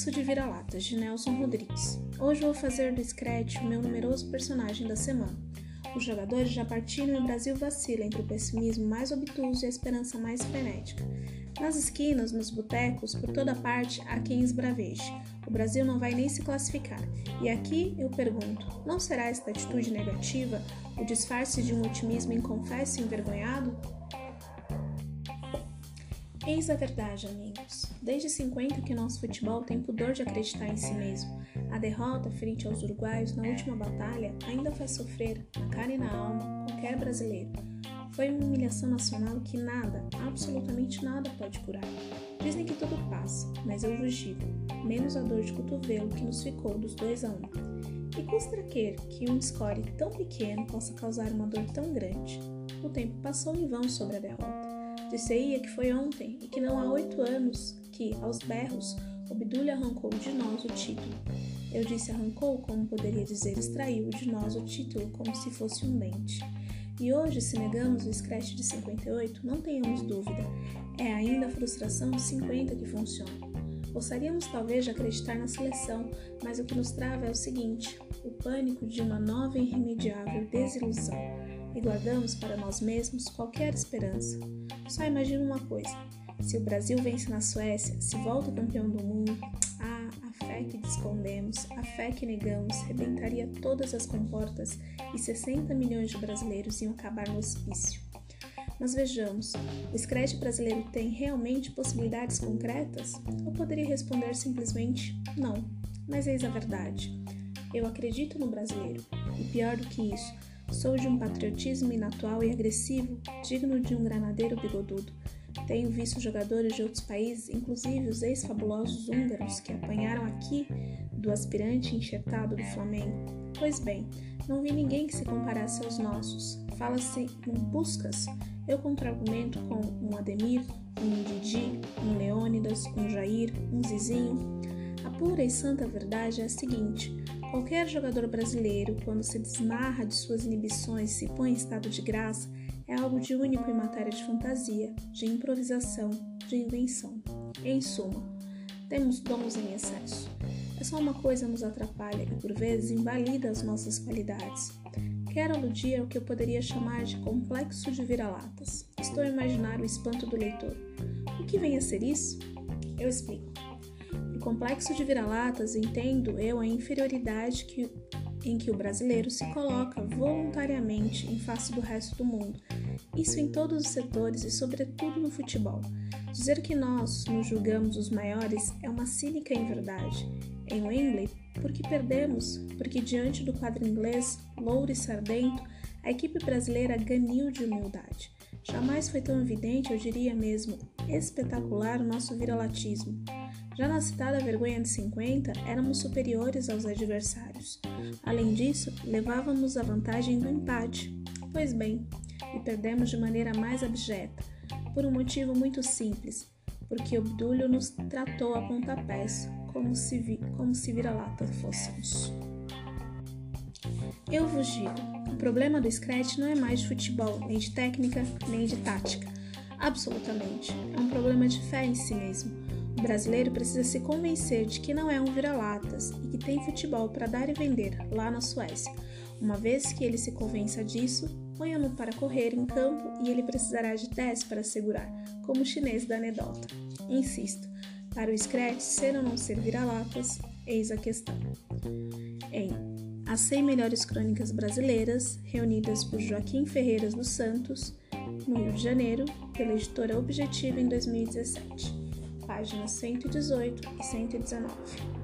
Complexo de Vira-Latas, de Nelson Rodrigues. Hoje vou fazer do Scratch o meu numeroso personagem da semana. Os jogadores já partiram e o Brasil vacila entre o pessimismo mais obtuso e a esperança mais frenética. Nas esquinas, nos botecos, por toda parte, há quem esbraveje. O Brasil não vai nem se classificar. E aqui eu pergunto: não será esta atitude negativa o disfarce de um otimismo inconfesso e envergonhado? Eis a verdade, amigos. Desde 50 que nosso futebol tem pudor de acreditar em si mesmo. A derrota frente aos uruguaios na última batalha ainda faz sofrer, na cara e na alma, qualquer brasileiro. Foi uma humilhação nacional que nada, absolutamente nada pode curar. Dizem que tudo passa, mas eu vos digo, menos a dor de cotovelo que nos ficou dos dois a um. E custa quer que um score tão pequeno possa causar uma dor tão grande? O tempo passou em vão sobre a derrota. Disse-ia que foi ontem e que não há oito anos que, aos berros, Obdúlia arrancou de nós o título. Eu disse arrancou, como poderia dizer extraiu de nós o título, como se fosse um dente. E hoje, se negamos o Scratch de 58, não tenhamos dúvida, é ainda a frustração de 50 que funciona. Gostaríamos talvez de acreditar na seleção, mas o que nos trava é o seguinte: o pânico de uma nova e irremediável desilusão e guardamos para nós mesmos qualquer esperança. Só imagina uma coisa: se o Brasil vence na Suécia, se volta campeão do mundo, ah, a fé que escondemos, a fé que negamos, rebentaria todas as comportas e 60 milhões de brasileiros iam acabar no hospício. Mas vejamos, o Scratch brasileiro tem realmente possibilidades concretas? Ou poderia responder simplesmente não, mas eis a verdade. Eu acredito no brasileiro, e pior do que isso, Sou de um patriotismo inatual e agressivo, digno de um granadeiro bigodudo. Tenho visto jogadores de outros países, inclusive os ex-fabulosos húngaros, que apanharam aqui do aspirante enxertado do Flamengo. Pois bem, não vi ninguém que se comparasse aos nossos. Fala-se em buscas. Eu contra-argumento com um Ademir, um Didi, um Leônidas, um Jair, um Zizinho. A pura e santa verdade é a seguinte: Qualquer jogador brasileiro, quando se desmarra de suas inibições e se põe em estado de graça, é algo de único em matéria de fantasia, de improvisação, de invenção. Em suma, temos dons em excesso. É só uma coisa nos atrapalha e por vezes invalida as nossas qualidades. Quero aludir ao que eu poderia chamar de complexo de vira-latas. Estou a imaginar o espanto do leitor. O que vem a ser isso? Eu explico complexo de vira-latas entendo eu a inferioridade que, em que o brasileiro se coloca voluntariamente em face do resto do mundo, isso em todos os setores e, sobretudo, no futebol. Dizer que nós nos julgamos os maiores é uma cínica inverdade. Em Wembley, porque perdemos, porque diante do quadro inglês, louro e sardento, a equipe brasileira ganhou de humildade. Jamais foi tão evidente, eu diria mesmo, espetacular o nosso viralatismo. Já na citada vergonha de 50, éramos superiores aos adversários. Além disso, levávamos a vantagem do empate. Pois bem, e perdemos de maneira mais abjeta, por um motivo muito simples, porque Obdúlio nos tratou a pontapés, como se, vi, como se vira-lata fôssemos. Eu vos digo, o problema do Scratch não é mais de futebol, nem de técnica, nem de tática. Absolutamente. É um problema de fé em si mesmo o brasileiro precisa se convencer de que não é um vira-latas e que tem futebol para dar e vender lá na Suécia. Uma vez que ele se convença disso, ponha-no para correr em campo e ele precisará de 10 para segurar, como o chinês da anedota. Insisto, para o Scratch ser ou não ser vira-latas, eis a questão. Em As 100 Melhores Crônicas Brasileiras, reunidas por Joaquim Ferreiras dos Santos, no Rio de Janeiro, pela editora Objetiva em 2017 páginas 118 e 119.